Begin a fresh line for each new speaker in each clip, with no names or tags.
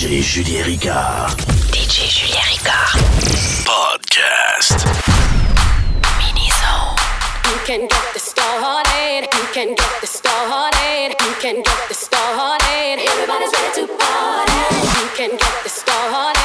DJ Julien Ricard.
DJ Julien Ricard.
Podcast.
Mini Zone.
You can get this started. You can get this started. You can get this started. Everybody's ready to party. You can get this started.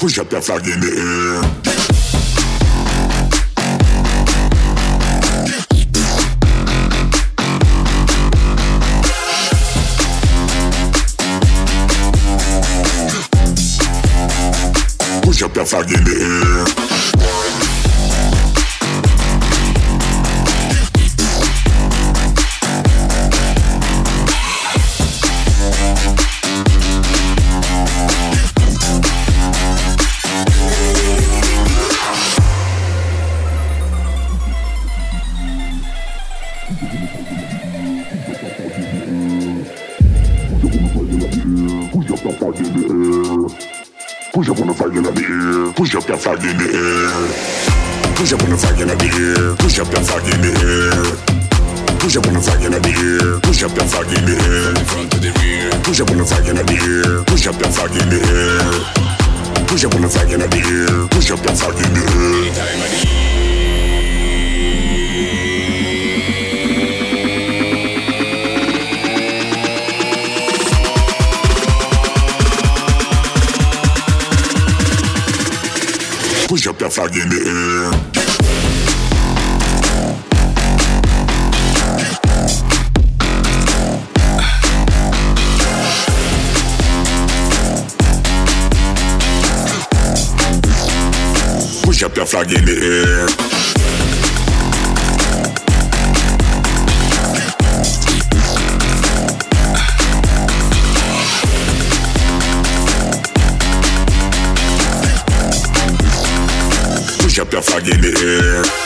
Push up that flag in the air. push up that flag in the air. In the air. Push up that flag in the air. Push up on the flag in the air. Push up that flag in the air. Push up on the flag in the air. Push up that flag in the air. From the front to the rear. Push up on the flag in the air. Push up that flag in the air. Push up on the flag in the air. Push up that flag in the air. Push up that flag in the air. Push up that flag in the air. That flag in the air.